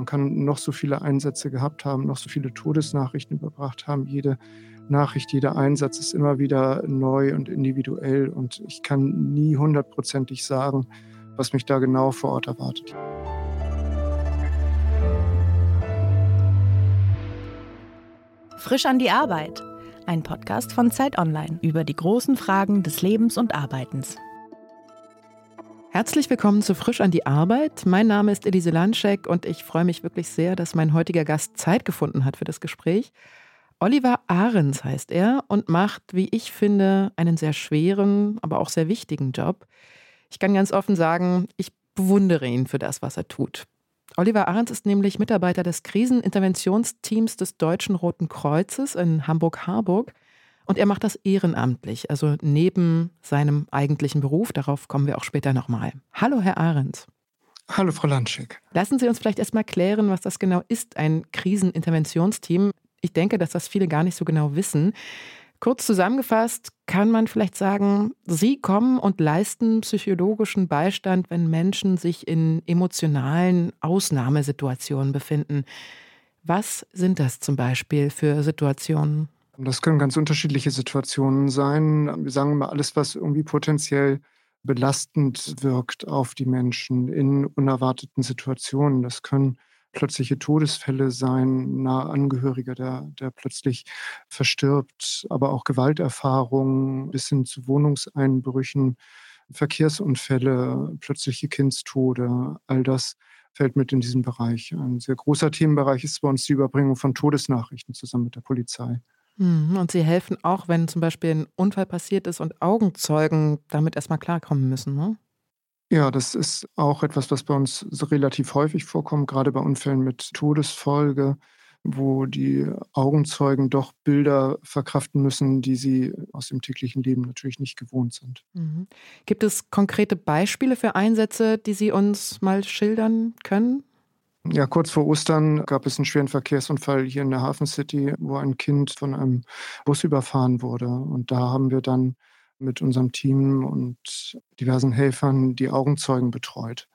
Man kann noch so viele Einsätze gehabt haben, noch so viele Todesnachrichten überbracht haben. Jede Nachricht, jeder Einsatz ist immer wieder neu und individuell und ich kann nie hundertprozentig sagen, was mich da genau vor Ort erwartet. Frisch an die Arbeit. Ein Podcast von Zeit Online über die großen Fragen des Lebens und Arbeitens. Herzlich willkommen zu Frisch an die Arbeit. Mein Name ist Elise Landschek und ich freue mich wirklich sehr, dass mein heutiger Gast Zeit gefunden hat für das Gespräch. Oliver Ahrens heißt er und macht, wie ich finde, einen sehr schweren, aber auch sehr wichtigen Job. Ich kann ganz offen sagen, ich bewundere ihn für das, was er tut. Oliver Ahrens ist nämlich Mitarbeiter des Kriseninterventionsteams des Deutschen Roten Kreuzes in Hamburg-Harburg. Und er macht das ehrenamtlich, also neben seinem eigentlichen Beruf. Darauf kommen wir auch später nochmal. Hallo, Herr Ahrens. Hallo, Frau Landschik. Lassen Sie uns vielleicht erstmal klären, was das genau ist, ein Kriseninterventionsteam. Ich denke, dass das viele gar nicht so genau wissen. Kurz zusammengefasst kann man vielleicht sagen, Sie kommen und leisten psychologischen Beistand, wenn Menschen sich in emotionalen Ausnahmesituationen befinden. Was sind das zum Beispiel für Situationen? Das können ganz unterschiedliche Situationen sein. Wir sagen immer alles, was irgendwie potenziell belastend wirkt auf die Menschen in unerwarteten Situationen. Das können plötzliche Todesfälle sein, nahe Angehöriger, der, der plötzlich verstirbt, aber auch Gewalterfahrungen bis hin zu Wohnungseinbrüchen, Verkehrsunfälle, plötzliche Kindstode, all das fällt mit in diesen Bereich. Ein sehr großer Themenbereich ist bei uns die Überbringung von Todesnachrichten zusammen mit der Polizei. Mhm, und Sie helfen auch, wenn zum Beispiel ein Unfall passiert ist und Augenzeugen damit erstmal klarkommen müssen, ne? Ja, das ist auch etwas, was bei uns so relativ häufig vorkommt, gerade bei Unfällen mit Todesfolge, wo die Augenzeugen doch Bilder verkraften müssen, die sie aus dem täglichen Leben natürlich nicht gewohnt sind. Mhm. Gibt es konkrete Beispiele für Einsätze, die Sie uns mal schildern können? Ja, kurz vor Ostern gab es einen schweren Verkehrsunfall hier in der Hafen City, wo ein Kind von einem Bus überfahren wurde. Und da haben wir dann mit unserem Team und diversen Helfern die Augenzeugen betreut.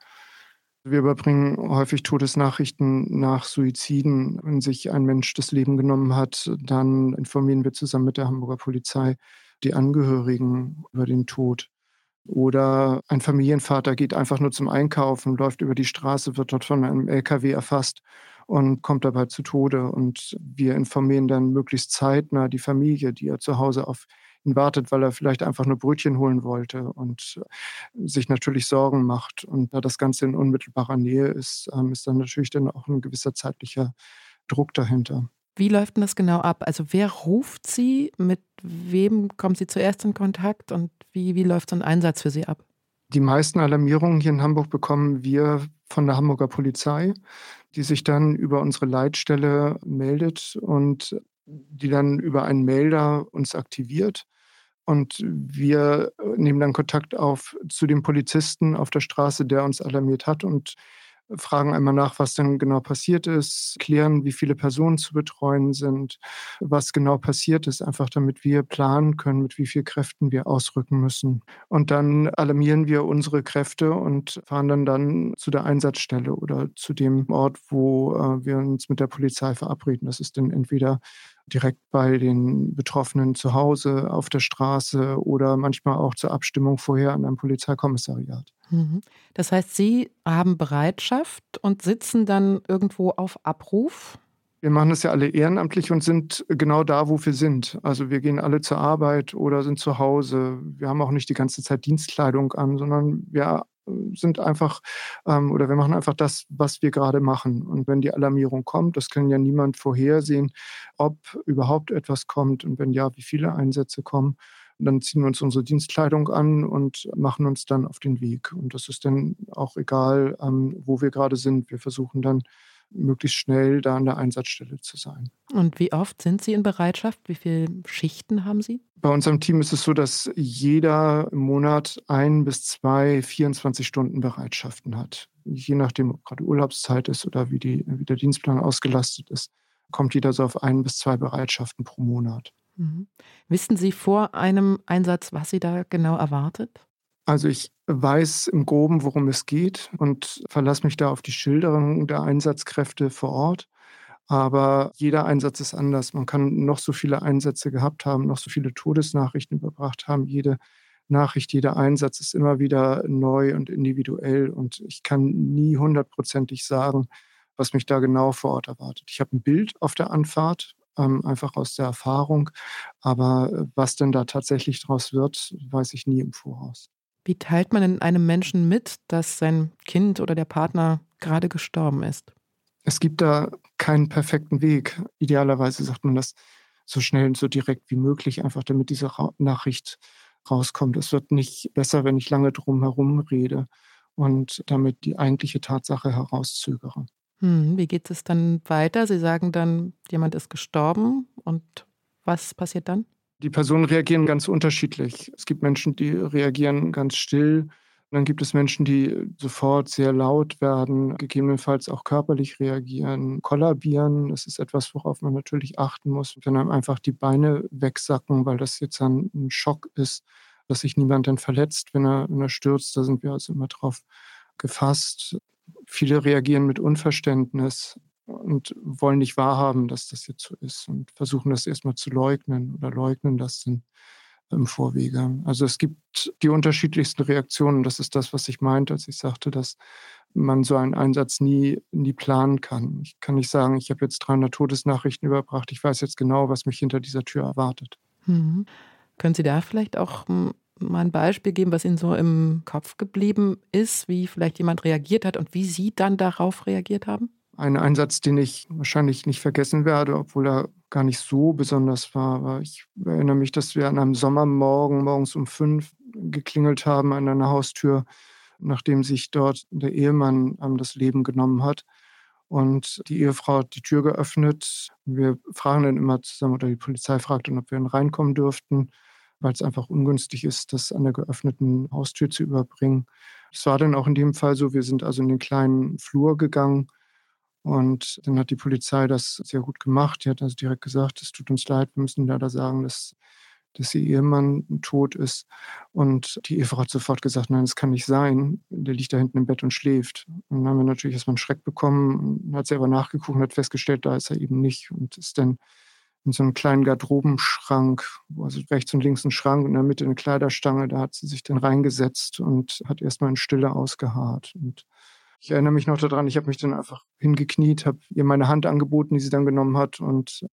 Wir überbringen häufig Todesnachrichten nach Suiziden. Wenn sich ein Mensch das Leben genommen hat, dann informieren wir zusammen mit der Hamburger Polizei die Angehörigen über den Tod. Oder ein Familienvater geht einfach nur zum Einkaufen, läuft über die Straße, wird dort von einem LKW erfasst und kommt dabei zu Tode. Und wir informieren dann möglichst zeitnah die Familie, die ja zu Hause auf ihn wartet, weil er vielleicht einfach nur Brötchen holen wollte und sich natürlich Sorgen macht. Und da das Ganze in unmittelbarer Nähe ist, ähm, ist dann natürlich dann auch ein gewisser zeitlicher Druck dahinter. Wie läuft denn das genau ab? Also wer ruft Sie? Mit wem kommen Sie zuerst in Kontakt? Und wie, wie läuft so ein Einsatz für Sie ab? Die meisten Alarmierungen hier in Hamburg bekommen wir von der Hamburger Polizei, die sich dann über unsere Leitstelle meldet und die dann über einen Melder uns aktiviert. Und wir nehmen dann Kontakt auf zu dem Polizisten auf der Straße, der uns alarmiert hat und fragen einmal nach, was denn genau passiert ist, klären, wie viele Personen zu betreuen sind, was genau passiert ist, einfach damit wir planen können, mit wie vielen Kräften wir ausrücken müssen. Und dann alarmieren wir unsere Kräfte und fahren dann dann zu der Einsatzstelle oder zu dem Ort, wo äh, wir uns mit der Polizei verabreden. Das ist dann entweder direkt bei den Betroffenen zu Hause, auf der Straße oder manchmal auch zur Abstimmung vorher an einem Polizeikommissariat. Mhm. Das heißt, Sie haben Bereitschaft und sitzen dann irgendwo auf Abruf? Wir machen das ja alle ehrenamtlich und sind genau da, wo wir sind. Also wir gehen alle zur Arbeit oder sind zu Hause. Wir haben auch nicht die ganze Zeit Dienstkleidung an, sondern wir sind einfach ähm, oder wir machen einfach das, was wir gerade machen. Und wenn die Alarmierung kommt, das kann ja niemand vorhersehen, ob überhaupt etwas kommt und wenn ja, wie viele Einsätze kommen. dann ziehen wir uns unsere Dienstkleidung an und machen uns dann auf den Weg. Und das ist dann auch egal, ähm, wo wir gerade sind. Wir versuchen dann möglichst schnell da an der Einsatzstelle zu sein. Und wie oft sind Sie in Bereitschaft? Wie viele Schichten haben Sie? Bei unserem Team ist es so, dass jeder im Monat ein bis zwei 24 Stunden Bereitschaften hat. Je nachdem, ob gerade Urlaubszeit ist oder wie, die, wie der Dienstplan ausgelastet ist, kommt jeder so auf ein bis zwei Bereitschaften pro Monat. Mhm. Wissen Sie vor einem Einsatz, was Sie da genau erwartet? Also ich weiß im groben, worum es geht und verlasse mich da auf die Schilderung der Einsatzkräfte vor Ort. Aber jeder Einsatz ist anders. Man kann noch so viele Einsätze gehabt haben, noch so viele Todesnachrichten überbracht haben. Jede Nachricht, jeder Einsatz ist immer wieder neu und individuell. Und ich kann nie hundertprozentig sagen, was mich da genau vor Ort erwartet. Ich habe ein Bild auf der Anfahrt, ähm, einfach aus der Erfahrung. Aber äh, was denn da tatsächlich draus wird, weiß ich nie im Voraus. Wie teilt man denn einem Menschen mit, dass sein Kind oder der Partner gerade gestorben ist? Es gibt da keinen perfekten Weg. Idealerweise sagt man das so schnell und so direkt wie möglich, einfach damit diese Nachricht rauskommt. Es wird nicht besser, wenn ich lange drum herum rede und damit die eigentliche Tatsache herauszögere. Hm, wie geht es dann weiter? Sie sagen dann, jemand ist gestorben und was passiert dann? Die Personen reagieren ganz unterschiedlich. Es gibt Menschen, die reagieren ganz still. Dann gibt es Menschen, die sofort sehr laut werden, gegebenenfalls auch körperlich reagieren, kollabieren. Das ist etwas, worauf man natürlich achten muss. Wenn einem einfach die Beine wegsacken, weil das jetzt ein Schock ist, dass sich niemand dann verletzt, wenn er, wenn er stürzt. Da sind wir also immer drauf gefasst. Viele reagieren mit Unverständnis und wollen nicht wahrhaben, dass das jetzt so ist und versuchen das erstmal zu leugnen oder leugnen das dann im Vorwege. Also es gibt die unterschiedlichsten Reaktionen. Das ist das, was ich meinte, als ich sagte, dass man so einen Einsatz nie, nie planen kann. Ich kann nicht sagen, ich habe jetzt 300 Todesnachrichten überbracht. Ich weiß jetzt genau, was mich hinter dieser Tür erwartet. Mhm. Können Sie da vielleicht auch hm, mal ein Beispiel geben, was Ihnen so im Kopf geblieben ist, wie vielleicht jemand reagiert hat und wie Sie dann darauf reagiert haben? Ein Einsatz, den ich wahrscheinlich nicht vergessen werde, obwohl er gar nicht so besonders war. Aber ich erinnere mich, dass wir an einem Sommermorgen morgens um fünf geklingelt haben an einer Haustür, nachdem sich dort der Ehemann das Leben genommen hat. Und die Ehefrau hat die Tür geöffnet. Wir fragen dann immer zusammen, oder die Polizei fragt dann, ob wir dann reinkommen dürften, weil es einfach ungünstig ist, das an der geöffneten Haustür zu überbringen. Es war dann auch in dem Fall so, wir sind also in den kleinen Flur gegangen und dann hat die Polizei das sehr gut gemacht. Die hat also direkt gesagt, es tut uns leid, wir müssen leider sagen, dass, dass ihr Ehemann tot ist. Und die Ehefrau hat sofort gesagt, nein, das kann nicht sein. Der liegt da hinten im Bett und schläft. Und dann haben wir natürlich erstmal einen Schreck bekommen. Hat selber nachgeguckt und hat festgestellt, da ist er eben nicht. Und ist dann in so einem kleinen Garderobenschrank, also rechts und links ein Schrank und in der Mitte eine Kleiderstange, da hat sie sich dann reingesetzt und hat erstmal in Stille ausgeharrt. Und ich erinnere mich noch daran, ich habe mich dann einfach hingekniet, habe ihr meine Hand angeboten, die sie dann genommen hat und,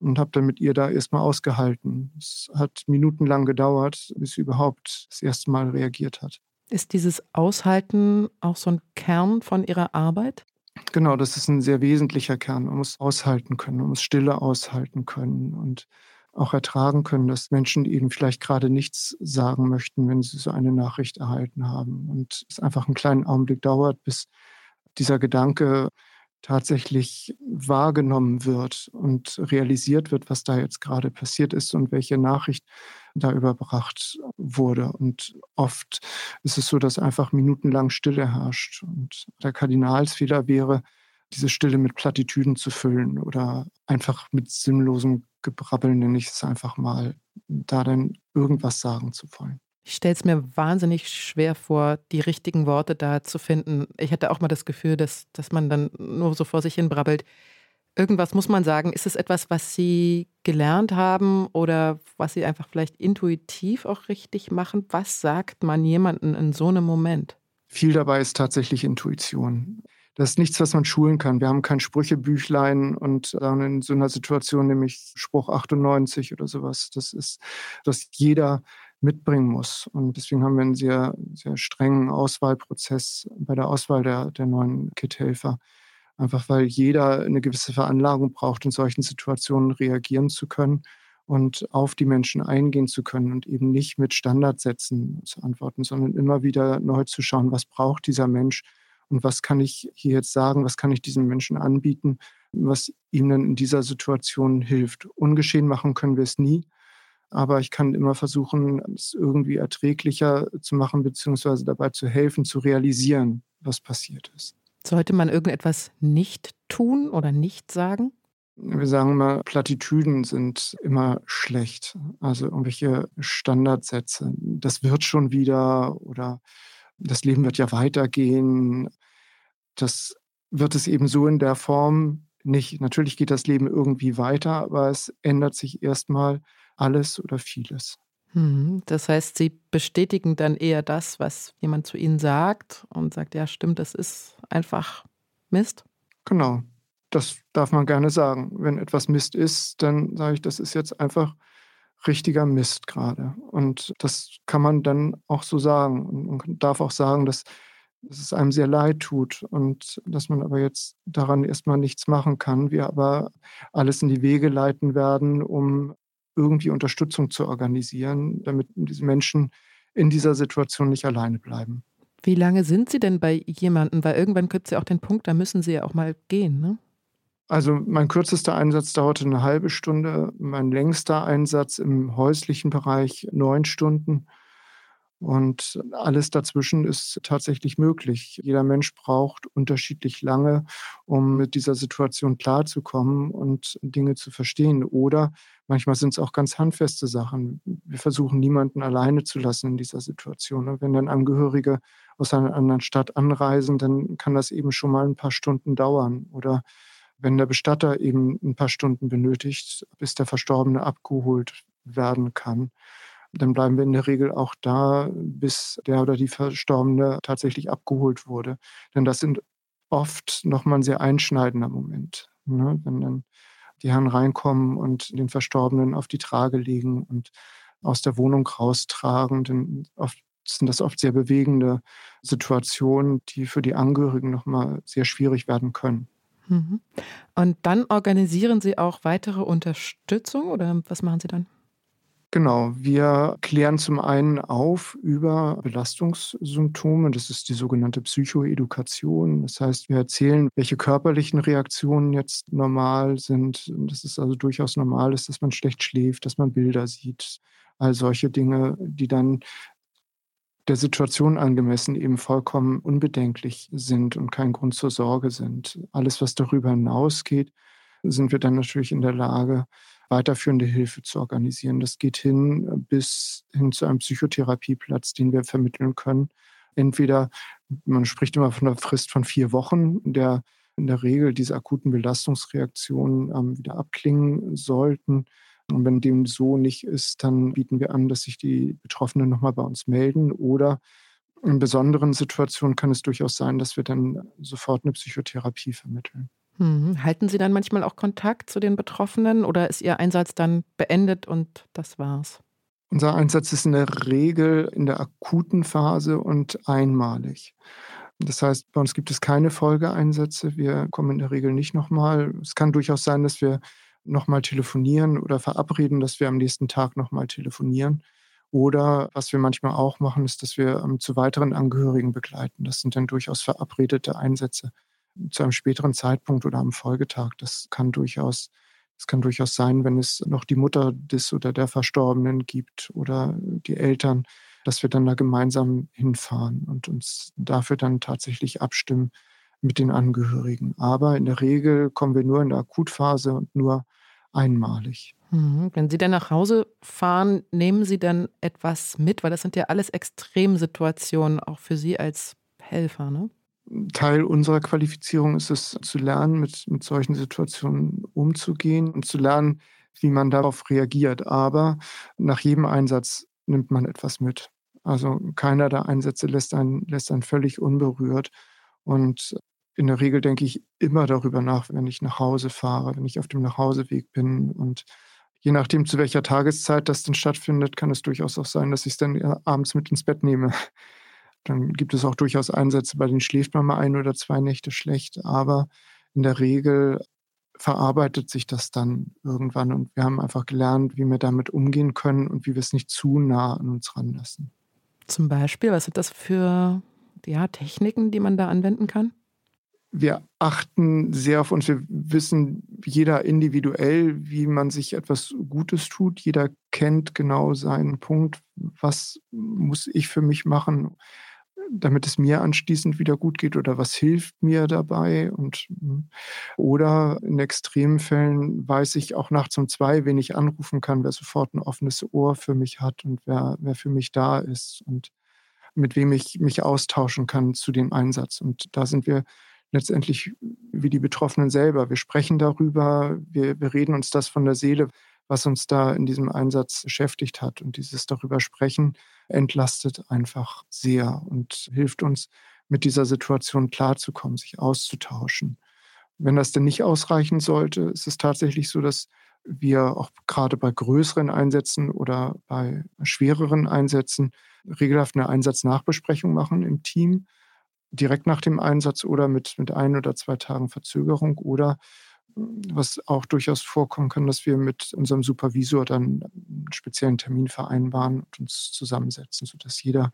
und habe dann mit ihr da erstmal ausgehalten. Es hat minutenlang gedauert, bis sie überhaupt das erste Mal reagiert hat. Ist dieses Aushalten auch so ein Kern von Ihrer Arbeit? Genau, das ist ein sehr wesentlicher Kern. Man muss aushalten können, man muss Stille aushalten können und auch ertragen können, dass Menschen eben vielleicht gerade nichts sagen möchten, wenn sie so eine Nachricht erhalten haben. Und es einfach einen kleinen Augenblick dauert, bis dieser Gedanke tatsächlich wahrgenommen wird und realisiert wird, was da jetzt gerade passiert ist und welche Nachricht da überbracht wurde. Und oft ist es so, dass einfach minutenlang Stille herrscht. Und der Kardinalsfehler wäre, diese Stille mit Plattitüden zu füllen oder einfach mit sinnlosem Gebrabbel, nenne ich es einfach mal, da dann irgendwas sagen zu wollen. Ich stelle es mir wahnsinnig schwer vor, die richtigen Worte da zu finden. Ich hatte auch mal das Gefühl, dass, dass man dann nur so vor sich hin brabbelt. Irgendwas muss man sagen. Ist es etwas, was Sie gelernt haben oder was Sie einfach vielleicht intuitiv auch richtig machen? Was sagt man jemandem in so einem Moment? Viel dabei ist tatsächlich Intuition. Das ist nichts, was man schulen kann. Wir haben kein Sprüchebüchlein und in so einer Situation nämlich Spruch 98 oder sowas. Das ist, was jeder mitbringen muss. Und deswegen haben wir einen sehr, sehr strengen Auswahlprozess bei der Auswahl der, der neuen Kit-Helfer. Einfach weil jeder eine gewisse Veranlagung braucht, in solchen Situationen reagieren zu können und auf die Menschen eingehen zu können und eben nicht mit Standardsätzen zu antworten, sondern immer wieder neu zu schauen, was braucht dieser Mensch, und was kann ich hier jetzt sagen, was kann ich diesem Menschen anbieten, was ihm dann in dieser Situation hilft. Ungeschehen machen können wir es nie, aber ich kann immer versuchen, es irgendwie erträglicher zu machen, beziehungsweise dabei zu helfen, zu realisieren, was passiert ist. Sollte man irgendetwas nicht tun oder nicht sagen? wir sagen immer, Plattitüden sind immer schlecht. Also irgendwelche Standardsätze. Das wird schon wieder oder das Leben wird ja weitergehen. Das wird es eben so in der Form nicht. Natürlich geht das Leben irgendwie weiter, aber es ändert sich erstmal alles oder vieles. Mhm. Das heißt, Sie bestätigen dann eher das, was jemand zu Ihnen sagt und sagt, ja, stimmt, das ist einfach Mist? Genau, das darf man gerne sagen. Wenn etwas Mist ist, dann sage ich, das ist jetzt einfach richtiger Mist gerade. Und das kann man dann auch so sagen. Und man darf auch sagen, dass, dass es einem sehr leid tut und dass man aber jetzt daran erstmal nichts machen kann. Wir aber alles in die Wege leiten werden, um irgendwie Unterstützung zu organisieren, damit diese Menschen in dieser Situation nicht alleine bleiben. Wie lange sind Sie denn bei jemandem? Weil irgendwann gibt es ja auch den Punkt, da müssen Sie ja auch mal gehen, ne? Also mein kürzester Einsatz dauerte eine halbe Stunde, mein längster Einsatz im häuslichen Bereich neun Stunden. Und alles dazwischen ist tatsächlich möglich. Jeder Mensch braucht unterschiedlich lange, um mit dieser Situation klarzukommen und Dinge zu verstehen. Oder manchmal sind es auch ganz handfeste Sachen. Wir versuchen niemanden alleine zu lassen in dieser Situation. Wenn dann Angehörige aus einer anderen Stadt anreisen, dann kann das eben schon mal ein paar Stunden dauern. Oder wenn der Bestatter eben ein paar Stunden benötigt, bis der Verstorbene abgeholt werden kann dann bleiben wir in der Regel auch da, bis der oder die Verstorbene tatsächlich abgeholt wurde. Denn das sind oft nochmal ein sehr einschneidender Moment. Ne? Wenn dann die Herren reinkommen und den Verstorbenen auf die Trage legen und aus der Wohnung raustragen, dann oft sind das oft sehr bewegende Situationen, die für die Angehörigen nochmal sehr schwierig werden können. Mhm. Und dann organisieren Sie auch weitere Unterstützung oder was machen Sie dann? Genau, wir klären zum einen auf über Belastungssymptome. Das ist die sogenannte Psychoedukation. Das heißt, wir erzählen, welche körperlichen Reaktionen jetzt normal sind. Das ist also durchaus normal ist, dass man schlecht schläft, dass man Bilder sieht. All solche Dinge, die dann der Situation angemessen eben vollkommen unbedenklich sind und kein Grund zur Sorge sind. Alles, was darüber hinausgeht, sind wir dann natürlich in der Lage, weiterführende Hilfe zu organisieren. Das geht hin äh, bis hin zu einem Psychotherapieplatz, den wir vermitteln können. Entweder, man spricht immer von einer Frist von vier Wochen, der in der Regel diese akuten Belastungsreaktionen ähm, wieder abklingen sollten. Und wenn dem so nicht ist, dann bieten wir an, dass sich die Betroffenen nochmal bei uns melden. Oder in besonderen Situationen kann es durchaus sein, dass wir dann sofort eine Psychotherapie vermitteln. Hm. Halten Sie dann manchmal auch Kontakt zu den Betroffenen oder ist Ihr Einsatz dann beendet und das war's? Unser Einsatz ist in der Regel in der akuten Phase und einmalig. Das heißt, bei uns gibt es keine Folgeeinsätze. Wir kommen in der Regel nicht nochmal. Es kann durchaus sein, dass wir nochmal telefonieren oder verabreden, dass wir am nächsten Tag nochmal telefonieren. Oder was wir manchmal auch machen, ist, dass wir ähm, zu weiteren Angehörigen begleiten. Das sind dann durchaus verabredete Einsätze zu einem späteren Zeitpunkt oder am Folgetag. Das kann durchaus, das kann durchaus sein, wenn es noch die Mutter des oder der Verstorbenen gibt oder die Eltern, dass wir dann da gemeinsam hinfahren und uns dafür dann tatsächlich abstimmen mit den Angehörigen. Aber in der Regel kommen wir nur in der Akutphase und nur einmalig. Mhm. Wenn Sie dann nach Hause fahren, nehmen Sie dann etwas mit, weil das sind ja alles Extremsituationen, auch für Sie als Helfer, ne? Teil unserer Qualifizierung ist es, zu lernen, mit, mit solchen Situationen umzugehen und zu lernen, wie man darauf reagiert. Aber nach jedem Einsatz nimmt man etwas mit. Also keiner der Einsätze lässt einen, lässt einen völlig unberührt. Und in der Regel denke ich immer darüber nach, wenn ich nach Hause fahre, wenn ich auf dem Nachhauseweg bin. Und je nachdem, zu welcher Tageszeit das denn stattfindet, kann es durchaus auch sein, dass ich es dann abends mit ins Bett nehme. Dann gibt es auch durchaus Einsätze, bei denen schläft man mal ein oder zwei Nächte schlecht, aber in der Regel verarbeitet sich das dann irgendwann und wir haben einfach gelernt, wie wir damit umgehen können und wie wir es nicht zu nah an uns ranlassen. Zum Beispiel, was sind das für ja, Techniken, die man da anwenden kann? Wir achten sehr auf uns. Wir wissen jeder individuell, wie man sich etwas Gutes tut. Jeder kennt genau seinen Punkt. Was muss ich für mich machen? Damit es mir anschließend wieder gut geht oder was hilft mir dabei und hm, oder in extremen Fällen weiß ich auch nachts um zwei, wen ich anrufen kann, wer sofort ein offenes Ohr für mich hat und wer, wer für mich da ist und mit wem ich mich austauschen kann zu dem Einsatz. Und da sind wir letztendlich wie die Betroffenen selber. Wir sprechen darüber, wir, wir reden uns das von der Seele, was uns da in diesem Einsatz beschäftigt hat. Und dieses darüber sprechen entlastet einfach sehr und hilft uns, mit dieser Situation klarzukommen, sich auszutauschen. Wenn das denn nicht ausreichen sollte, ist es tatsächlich so, dass wir auch gerade bei größeren Einsätzen oder bei schwereren Einsätzen regelhaft eine Einsatznachbesprechung machen im Team, direkt nach dem Einsatz oder mit, mit ein oder zwei Tagen Verzögerung oder was auch durchaus vorkommen kann, dass wir mit unserem Supervisor dann einen speziellen Termin vereinbaren und uns zusammensetzen, sodass jeder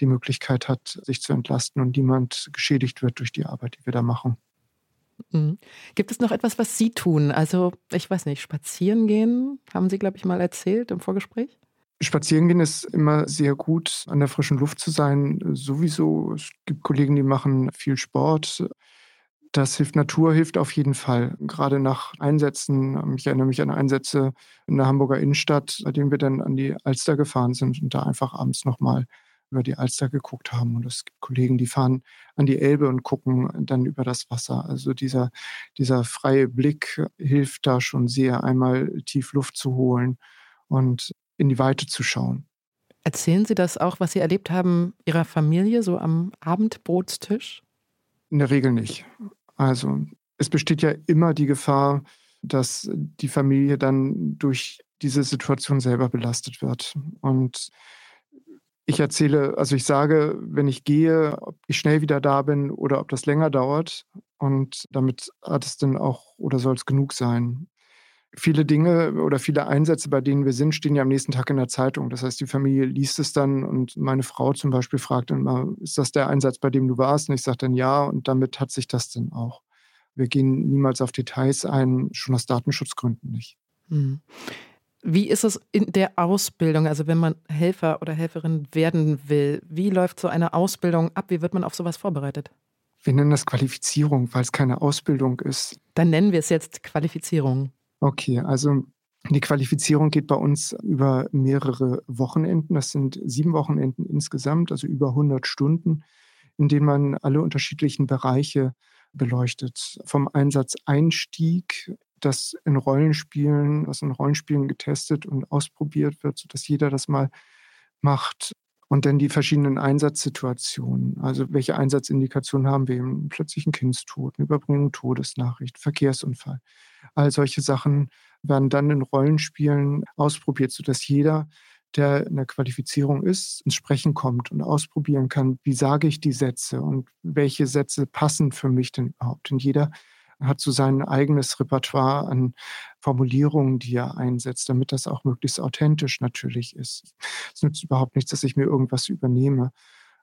die Möglichkeit hat, sich zu entlasten und niemand geschädigt wird durch die Arbeit, die wir da machen. Mhm. Gibt es noch etwas, was Sie tun? Also, ich weiß nicht, spazieren gehen, haben Sie, glaube ich, mal erzählt im Vorgespräch? Spazieren gehen ist immer sehr gut, an der frischen Luft zu sein. Sowieso. Es gibt Kollegen, die machen viel Sport. Das hilft, Natur hilft auf jeden Fall. Gerade nach Einsätzen, ich erinnere mich an Einsätze in der Hamburger Innenstadt, bei denen wir dann an die Alster gefahren sind und da einfach abends nochmal über die Alster geguckt haben. Und es gibt Kollegen, die fahren an die Elbe und gucken dann über das Wasser. Also dieser, dieser freie Blick hilft da schon sehr, einmal tief Luft zu holen und in die Weite zu schauen. Erzählen Sie das auch, was Sie erlebt haben, Ihrer Familie, so am Abendbrotstisch? In der Regel nicht. Also es besteht ja immer die Gefahr, dass die Familie dann durch diese Situation selber belastet wird. Und ich erzähle, also ich sage, wenn ich gehe, ob ich schnell wieder da bin oder ob das länger dauert. Und damit hat es dann auch oder soll es genug sein. Viele Dinge oder viele Einsätze, bei denen wir sind, stehen ja am nächsten Tag in der Zeitung. Das heißt, die Familie liest es dann und meine Frau zum Beispiel fragt dann mal, ist das der Einsatz, bei dem du warst? Und ich sage dann ja und damit hat sich das dann auch. Wir gehen niemals auf Details ein, schon aus Datenschutzgründen nicht. Hm. Wie ist es in der Ausbildung, also wenn man Helfer oder Helferin werden will? Wie läuft so eine Ausbildung ab? Wie wird man auf sowas vorbereitet? Wir nennen das Qualifizierung, weil es keine Ausbildung ist. Dann nennen wir es jetzt Qualifizierung. Okay, also die Qualifizierung geht bei uns über mehrere Wochenenden. Das sind sieben Wochenenden insgesamt, also über 100 Stunden, in denen man alle unterschiedlichen Bereiche beleuchtet. Vom Einsatzeinstieg, das in Rollenspielen, was in Rollenspielen getestet und ausprobiert wird, sodass jeder das mal macht. Und dann die verschiedenen Einsatzsituationen. Also welche Einsatzindikationen haben wir? Einen plötzlichen Kindstod, eine Überbringung Todesnachricht, Verkehrsunfall. All solche Sachen werden dann in Rollenspielen ausprobiert, sodass jeder, der in der Qualifizierung ist, ins Sprechen kommt und ausprobieren kann, wie sage ich die Sätze und welche Sätze passen für mich denn überhaupt. Denn jeder hat so sein eigenes Repertoire an Formulierungen, die er einsetzt, damit das auch möglichst authentisch natürlich ist. Es nützt überhaupt nichts, dass ich mir irgendwas übernehme,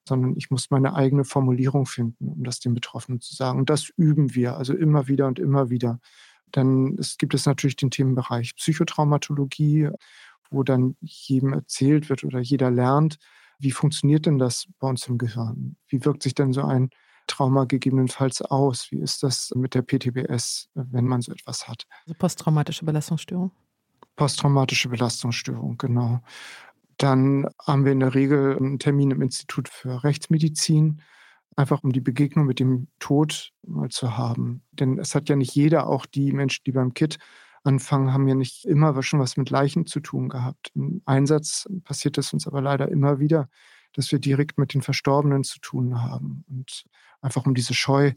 sondern ich muss meine eigene Formulierung finden, um das den Betroffenen zu sagen. Und das üben wir, also immer wieder und immer wieder. Dann es gibt es natürlich den Themenbereich Psychotraumatologie, wo dann jedem erzählt wird oder jeder lernt, wie funktioniert denn das bei uns im Gehirn? Wie wirkt sich denn so ein Trauma gegebenenfalls aus? Wie ist das mit der PTBS, wenn man so etwas hat? Also posttraumatische Belastungsstörung. Posttraumatische Belastungsstörung, genau. Dann haben wir in der Regel einen Termin im Institut für Rechtsmedizin, einfach um die Begegnung mit dem Tod mal zu haben. Denn es hat ja nicht jeder, auch die Menschen, die beim KIT anfangen, haben ja nicht immer schon was mit Leichen zu tun gehabt. Im Einsatz passiert es uns aber leider immer wieder, dass wir direkt mit den Verstorbenen zu tun haben. Und einfach um diese Scheu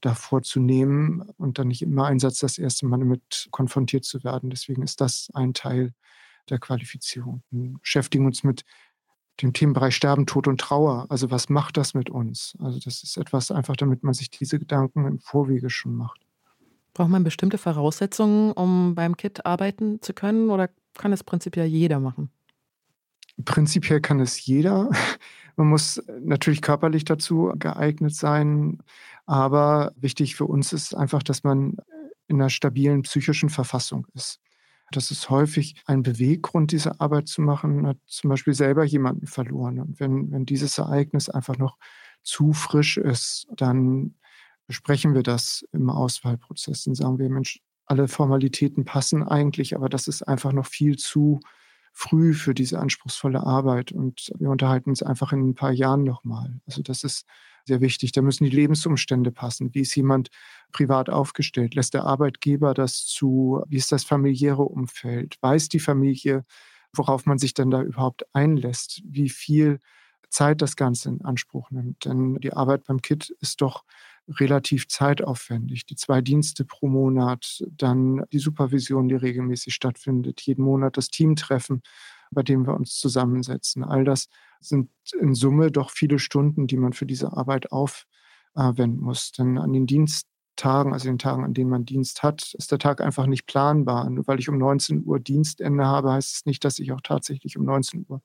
davor zu nehmen und dann nicht immer Einsatz das erste Mal damit konfrontiert zu werden. Deswegen ist das ein Teil der Qualifizierung. Wir beschäftigen uns mit dem Themenbereich Sterben, Tod und Trauer. Also was macht das mit uns? Also das ist etwas einfach, damit man sich diese Gedanken im Vorwege schon macht. Braucht man bestimmte Voraussetzungen, um beim KIT arbeiten zu können oder kann es prinzipiell jeder machen? Prinzipiell kann es jeder. Man muss natürlich körperlich dazu geeignet sein, aber wichtig für uns ist einfach, dass man in einer stabilen psychischen Verfassung ist. Das ist häufig ein Beweggrund, diese Arbeit zu machen. Hat zum Beispiel selber jemanden verloren. Und wenn, wenn dieses Ereignis einfach noch zu frisch ist, dann besprechen wir das im Auswahlprozess. Dann sagen wir, Mensch, alle Formalitäten passen eigentlich, aber das ist einfach noch viel zu früh für diese anspruchsvolle Arbeit. Und wir unterhalten uns einfach in ein paar Jahren nochmal. Also das ist sehr wichtig. Da müssen die Lebensumstände passen. Wie ist jemand privat aufgestellt? Lässt der Arbeitgeber das zu? Wie ist das familiäre Umfeld? Weiß die Familie, worauf man sich denn da überhaupt einlässt? Wie viel Zeit das Ganze in Anspruch nimmt? Denn die Arbeit beim KIT ist doch relativ zeitaufwendig. Die zwei Dienste pro Monat, dann die Supervision, die regelmäßig stattfindet, jeden Monat das Teamtreffen, bei dem wir uns zusammensetzen. All das sind in Summe doch viele Stunden, die man für diese Arbeit aufwenden muss. Denn an den Diensttagen, also den Tagen, an denen man Dienst hat, ist der Tag einfach nicht planbar. Nur weil ich um 19 Uhr Dienstende habe, heißt es nicht, dass ich auch tatsächlich um 19 Uhr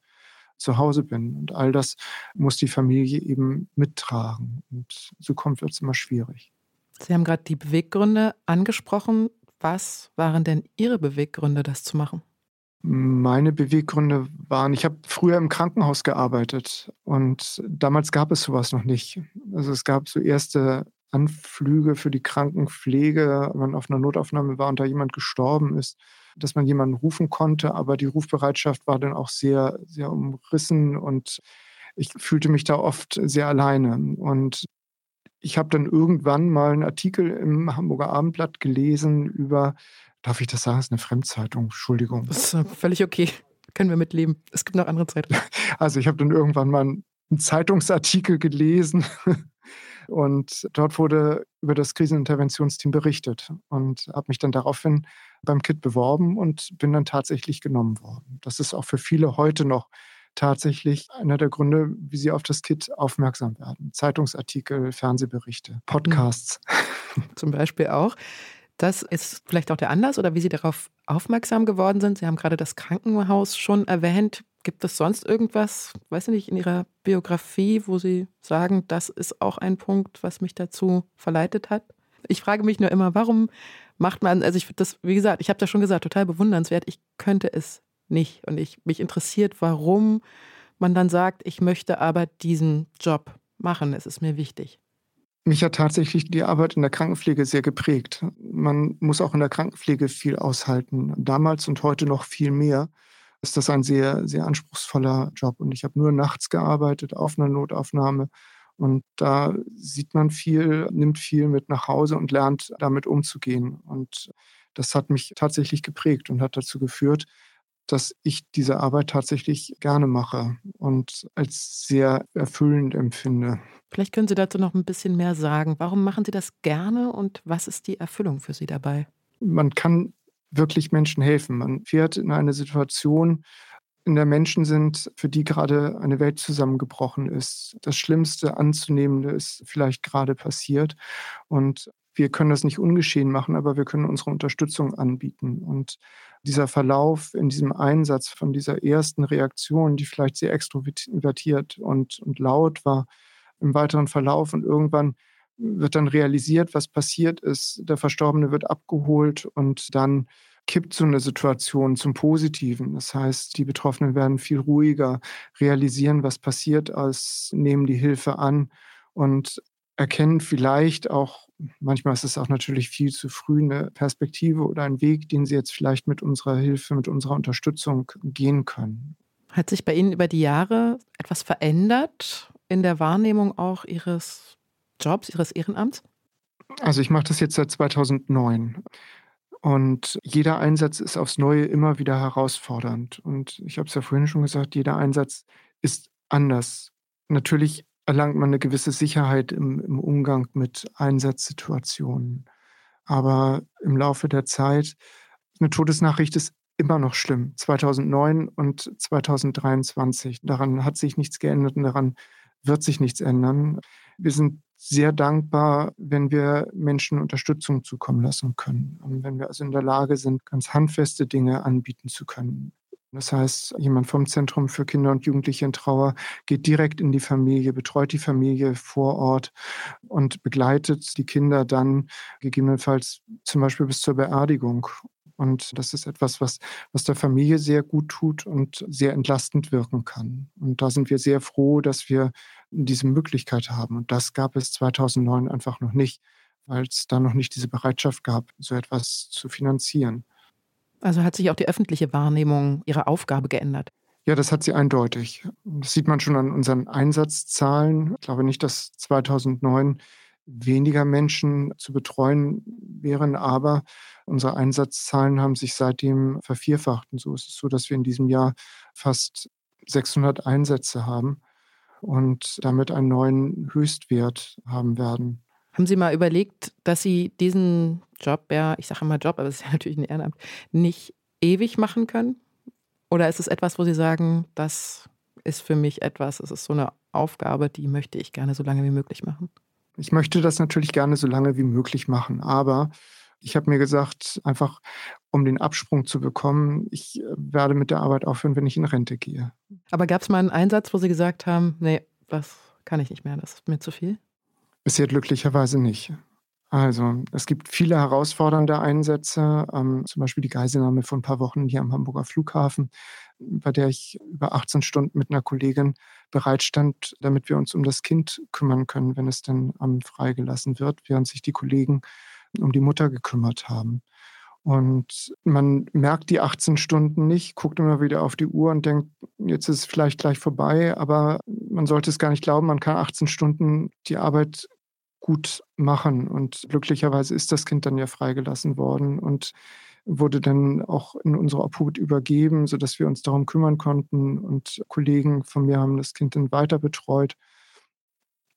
zu Hause bin. Und all das muss die Familie eben mittragen. Und so kommt es immer schwierig. Sie haben gerade die Beweggründe angesprochen. Was waren denn Ihre Beweggründe, das zu machen? Meine Beweggründe waren, ich habe früher im Krankenhaus gearbeitet und damals gab es sowas noch nicht. Also es gab so erste Anflüge für die Krankenpflege, wenn man auf einer Notaufnahme war und da jemand gestorben ist dass man jemanden rufen konnte, aber die Rufbereitschaft war dann auch sehr, sehr umrissen und ich fühlte mich da oft sehr alleine. Und ich habe dann irgendwann mal einen Artikel im Hamburger Abendblatt gelesen über, darf ich das sagen, das ist eine Fremdzeitung, Entschuldigung. Das ist völlig okay, können wir mitleben. Es gibt noch andere Zeitungen. Also ich habe dann irgendwann mal einen Zeitungsartikel gelesen und dort wurde über das Kriseninterventionsteam berichtet und habe mich dann daraufhin beim KIT beworben und bin dann tatsächlich genommen worden. Das ist auch für viele heute noch tatsächlich einer der Gründe, wie sie auf das KIT aufmerksam werden. Zeitungsartikel, Fernsehberichte, Podcasts. Zum Beispiel auch. Das ist vielleicht auch der Anlass oder wie Sie darauf aufmerksam geworden sind. Sie haben gerade das Krankenhaus schon erwähnt. Gibt es sonst irgendwas, weiß ich nicht, in Ihrer Biografie, wo Sie sagen, das ist auch ein Punkt, was mich dazu verleitet hat? Ich frage mich nur immer, warum macht man, also ich finde das, wie gesagt, ich habe das schon gesagt, total bewundernswert. Ich könnte es nicht. Und ich, mich interessiert, warum man dann sagt, ich möchte aber diesen Job machen. Es ist mir wichtig. Mich hat tatsächlich die Arbeit in der Krankenpflege sehr geprägt. Man muss auch in der Krankenpflege viel aushalten. Damals und heute noch viel mehr ist das ein sehr, sehr anspruchsvoller Job. Und ich habe nur nachts gearbeitet auf einer Notaufnahme und da sieht man viel, nimmt viel mit nach Hause und lernt damit umzugehen. Und das hat mich tatsächlich geprägt und hat dazu geführt, dass ich diese Arbeit tatsächlich gerne mache und als sehr erfüllend empfinde. Vielleicht können Sie dazu noch ein bisschen mehr sagen. Warum machen Sie das gerne und was ist die Erfüllung für Sie dabei? Man kann wirklich Menschen helfen. Man fährt in eine Situation, in der Menschen sind, für die gerade eine Welt zusammengebrochen ist. Das Schlimmste Anzunehmende ist vielleicht gerade passiert. Und wir können das nicht ungeschehen machen, aber wir können unsere Unterstützung anbieten. Und dieser Verlauf in diesem Einsatz von dieser ersten Reaktion, die vielleicht sehr extrovertiert und, und laut war, im weiteren Verlauf und irgendwann wird dann realisiert, was passiert ist. Der Verstorbene wird abgeholt und dann kippt so eine Situation zum Positiven. Das heißt, die Betroffenen werden viel ruhiger, realisieren, was passiert ist, nehmen die Hilfe an und erkennen vielleicht auch, manchmal ist es auch natürlich viel zu früh, eine Perspektive oder einen Weg, den sie jetzt vielleicht mit unserer Hilfe, mit unserer Unterstützung gehen können. Hat sich bei Ihnen über die Jahre etwas verändert in der Wahrnehmung auch Ihres Jobs, Ihres Ehrenamts? Also ich mache das jetzt seit 2009. Und jeder Einsatz ist aufs Neue immer wieder herausfordernd. Und ich habe es ja vorhin schon gesagt, jeder Einsatz ist anders. Natürlich erlangt man eine gewisse Sicherheit im, im Umgang mit Einsatzsituationen. Aber im Laufe der Zeit, eine Todesnachricht ist immer noch schlimm. 2009 und 2023. Daran hat sich nichts geändert und daran wird sich nichts ändern. Wir sind sehr dankbar, wenn wir Menschen Unterstützung zukommen lassen können. Und wenn wir also in der Lage sind, ganz handfeste Dinge anbieten zu können. Das heißt, jemand vom Zentrum für Kinder und Jugendliche in Trauer geht direkt in die Familie, betreut die Familie vor Ort und begleitet die Kinder dann gegebenenfalls zum Beispiel bis zur Beerdigung Und das ist etwas, was, was der Familie sehr gut tut und sehr entlastend wirken kann. Und da sind wir sehr froh, dass wir diese Möglichkeit haben. Und das gab es 2009 einfach noch nicht, weil es da noch nicht diese Bereitschaft gab, so etwas zu finanzieren. Also hat sich auch die öffentliche Wahrnehmung ihrer Aufgabe geändert? Ja, das hat sie eindeutig. Das sieht man schon an unseren Einsatzzahlen. Ich glaube nicht, dass 2009 weniger Menschen zu betreuen wären, aber unsere Einsatzzahlen haben sich seitdem vervierfacht. Und so ist es so, dass wir in diesem Jahr fast 600 Einsätze haben und damit einen neuen Höchstwert haben werden. Haben Sie mal überlegt, dass Sie diesen Job, ja, ich sage immer Job, aber es ist ja natürlich ein Ehrenamt, nicht ewig machen können? Oder ist es etwas, wo Sie sagen, das ist für mich etwas, es ist so eine Aufgabe, die möchte ich gerne so lange wie möglich machen? Ich möchte das natürlich gerne so lange wie möglich machen, aber ich habe mir gesagt, einfach um den Absprung zu bekommen, ich äh, werde mit der Arbeit aufhören, wenn ich in Rente gehe. Aber gab es mal einen Einsatz, wo Sie gesagt haben, nee, das kann ich nicht mehr, das ist mir zu viel? Bisher glücklicherweise nicht. Also, es gibt viele herausfordernde Einsätze, ähm, zum Beispiel die Geiselnahme vor ein paar Wochen hier am Hamburger Flughafen, bei der ich über 18 Stunden mit einer Kollegin bereitstand, damit wir uns um das Kind kümmern können, wenn es dann ähm, freigelassen wird, während sich die Kollegen um die Mutter gekümmert haben. Und man merkt die 18 Stunden nicht, guckt immer wieder auf die Uhr und denkt, jetzt ist es vielleicht gleich vorbei, aber man sollte es gar nicht glauben, man kann 18 Stunden die Arbeit gut machen. Und glücklicherweise ist das Kind dann ja freigelassen worden und wurde dann auch in unsere Obhut übergeben, sodass wir uns darum kümmern konnten. Und Kollegen von mir haben das Kind dann weiter betreut.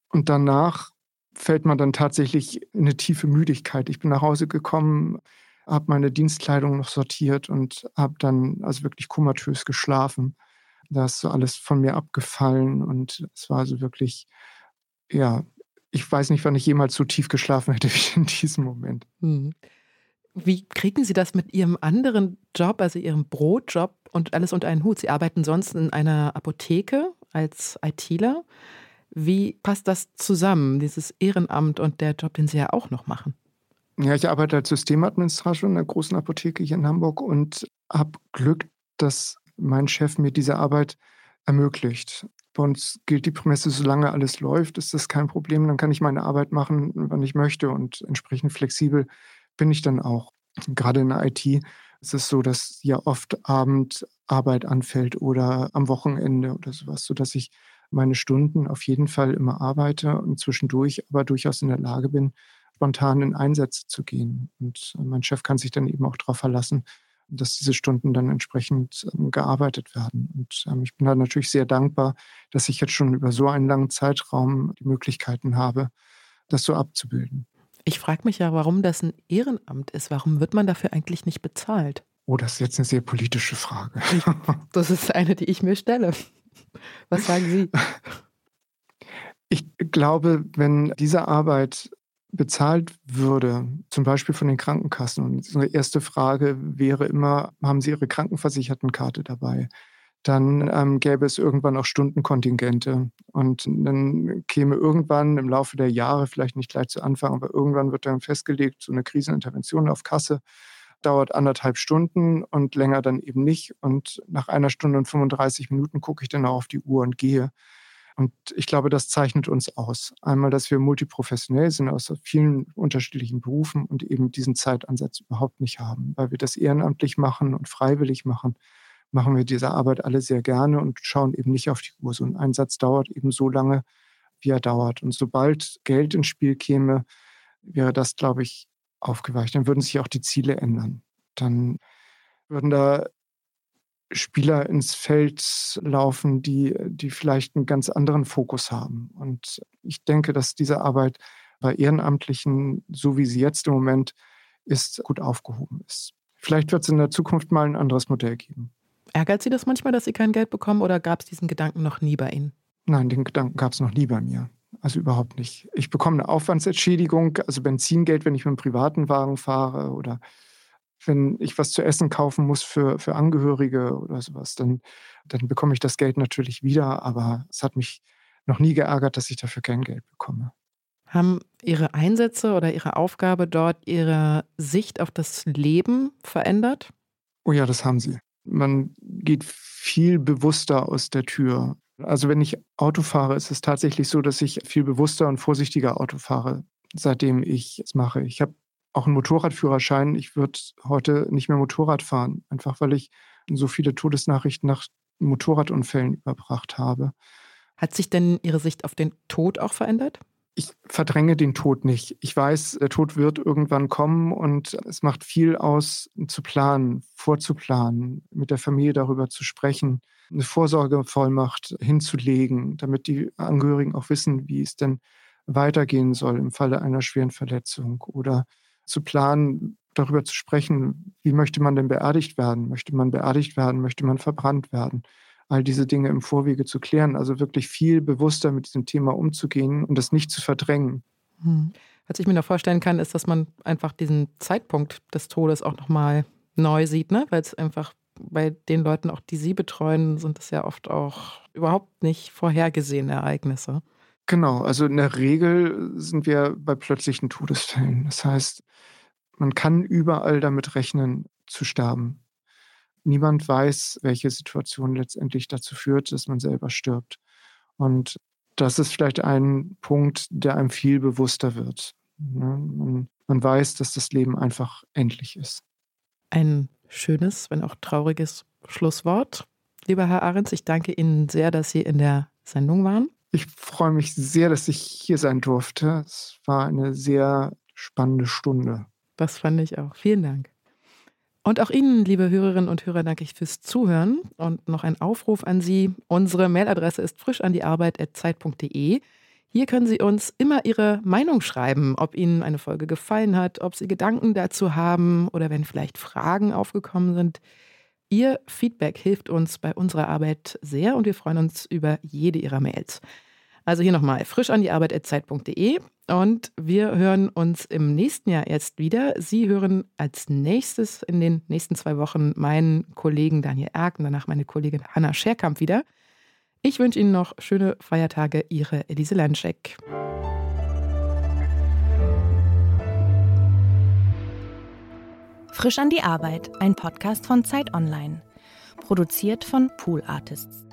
Und danach fällt man dann tatsächlich in eine tiefe Müdigkeit. Ich bin nach Hause gekommen, habe meine Dienstkleidung noch sortiert und habe dann also wirklich komatös geschlafen. Da ist so alles von mir abgefallen und es war also wirklich, ja, ich weiß nicht, wann ich jemals so tief geschlafen hätte wie in diesem Moment. Hm. Wie kriegen Sie das mit Ihrem anderen Job, also Ihrem Brotjob und alles unter einen Hut? Sie arbeiten sonst in einer Apotheke als ITler. Wie passt das zusammen, dieses Ehrenamt und der Job, den Sie ja auch noch machen? Ja, ich arbeite als Systemadministrator in einer großen Apotheke hier in Hamburg und habe Glück, dass mein Chef mir diese Arbeit ermöglicht. Bei uns gilt die Prämisse, solange alles läuft, ist das kein Problem. Dann kann ich meine Arbeit machen, wann ich möchte und entsprechend flexibel bin ich dann auch. Gerade in der IT ist es so, dass ja oft Abendarbeit anfällt oder am Wochenende oder sowas, sodass ich meine Stunden auf jeden Fall immer arbeite und zwischendurch aber durchaus in der Lage bin, spontan in Einsätze zu gehen. Und mein Chef kann sich dann eben auch darauf verlassen, dass diese Stunden dann entsprechend ähm, gearbeitet werden. Und ähm, ich bin da natürlich sehr dankbar, dass ich jetzt schon über so einen langen Zeitraum die Möglichkeiten habe, das so abzubilden. Ich frage mich ja, warum das ein Ehrenamt ist. Warum wird man dafür eigentlich nicht bezahlt? Oh, das ist jetzt eine sehr politische Frage. Das ist eine, die ich mir stelle. Was sagen Sie? Ich glaube, wenn diese Arbeit bezahlt würde, zum Beispiel von den Krankenkassen. Und unsere erste Frage wäre immer, haben Sie Ihre Krankenversichertenkarte dabei? Dann ähm, gäbe es irgendwann auch Stundenkontingente. Und dann käme irgendwann im Laufe der Jahre, vielleicht nicht gleich zu Anfang, aber irgendwann wird dann festgelegt, so eine Krisenintervention auf Kasse dauert anderthalb Stunden und länger dann eben nicht. Und nach einer Stunde und 35 Minuten gucke ich dann auch auf die Uhr und gehe. Und ich glaube, das zeichnet uns aus. Einmal, dass wir multiprofessionell sind aus vielen unterschiedlichen Berufen und eben diesen Zeitansatz überhaupt nicht haben. Weil wir das ehrenamtlich machen und freiwillig machen, machen wir diese Arbeit alle sehr gerne und schauen eben nicht auf die Uhr. So ein Einsatz dauert eben so lange, wie er dauert. Und sobald Geld ins Spiel käme, wäre das, glaube ich, aufgeweicht. Dann würden sich auch die Ziele ändern. Dann würden da Spieler ins Feld laufen, die, die vielleicht einen ganz anderen Fokus haben. Und ich denke, dass diese Arbeit bei Ehrenamtlichen, so wie sie jetzt im Moment ist, gut aufgehoben ist. Vielleicht wird es in der Zukunft mal ein anderes Modell geben. Ärgert Sie das manchmal, dass Sie kein Geld bekommen oder gab es diesen Gedanken noch nie bei Ihnen? Nein, den Gedanken gab es noch nie bei mir. Also überhaupt nicht. Ich bekomme eine Aufwandsentschädigung, also Benzingeld, wenn ich mit einem privaten Wagen fahre oder wenn ich was zu essen kaufen muss für, für Angehörige oder sowas, dann, dann bekomme ich das Geld natürlich wieder. Aber es hat mich noch nie geärgert, dass ich dafür kein Geld bekomme. Haben Ihre Einsätze oder Ihre Aufgabe dort Ihre Sicht auf das Leben verändert? Oh ja, das haben sie. Man geht viel bewusster aus der Tür. Also wenn ich Auto fahre, ist es tatsächlich so, dass ich viel bewusster und vorsichtiger Auto fahre, seitdem ich es mache. Ich habe auch einen Motorradführerschein. Ich würde heute nicht mehr Motorrad fahren, einfach weil ich so viele Todesnachrichten nach Motorradunfällen überbracht habe. Hat sich denn Ihre Sicht auf den Tod auch verändert? Ich verdränge den Tod nicht. Ich weiß, der Tod wird irgendwann kommen und es macht viel aus, zu planen, vorzuplanen, mit der Familie darüber zu sprechen, eine Vorsorgevollmacht hinzulegen, damit die Angehörigen auch wissen, wie es denn weitergehen soll im Falle einer schweren Verletzung oder zu planen, darüber zu sprechen, wie möchte man denn beerdigt werden? Möchte man beerdigt werden? Möchte man verbrannt werden? all diese Dinge im Vorwege zu klären, also wirklich viel bewusster mit diesem Thema umzugehen und das nicht zu verdrängen. Hm. Was ich mir noch vorstellen kann, ist, dass man einfach diesen Zeitpunkt des Todes auch nochmal neu sieht, ne? weil es einfach bei den Leuten, auch die Sie betreuen, sind es ja oft auch überhaupt nicht vorhergesehene Ereignisse. Genau, also in der Regel sind wir bei plötzlichen Todesfällen. Das heißt, man kann überall damit rechnen, zu sterben. Niemand weiß, welche Situation letztendlich dazu führt, dass man selber stirbt. Und das ist vielleicht ein Punkt, der einem viel bewusster wird. Ne? Man weiß, dass das Leben einfach endlich ist. Ein schönes, wenn auch trauriges Schlusswort. Lieber Herr Ahrens, ich danke Ihnen sehr, dass Sie in der Sendung waren. Ich freue mich sehr, dass ich hier sein durfte. Es war eine sehr spannende Stunde. Das fand ich auch. Vielen Dank. Und auch Ihnen, liebe Hörerinnen und Hörer, danke ich fürs Zuhören. Und noch ein Aufruf an Sie. Unsere Mailadresse ist frisch an die Arbeit.zeit.de. Hier können Sie uns immer Ihre Meinung schreiben, ob Ihnen eine Folge gefallen hat, ob Sie Gedanken dazu haben oder wenn vielleicht Fragen aufgekommen sind. Ihr Feedback hilft uns bei unserer Arbeit sehr und wir freuen uns über jede Ihrer Mails. Also hier nochmal frisch an die Arbeit.zeit.de und wir hören uns im nächsten Jahr erst wieder. Sie hören als nächstes in den nächsten zwei Wochen meinen Kollegen Daniel Erk und danach meine Kollegin Hanna Scherkamp wieder. Ich wünsche Ihnen noch schöne Feiertage. Ihre Elise Landscheck. Frisch an die Arbeit, ein Podcast von Zeit Online. Produziert von Pool Artists.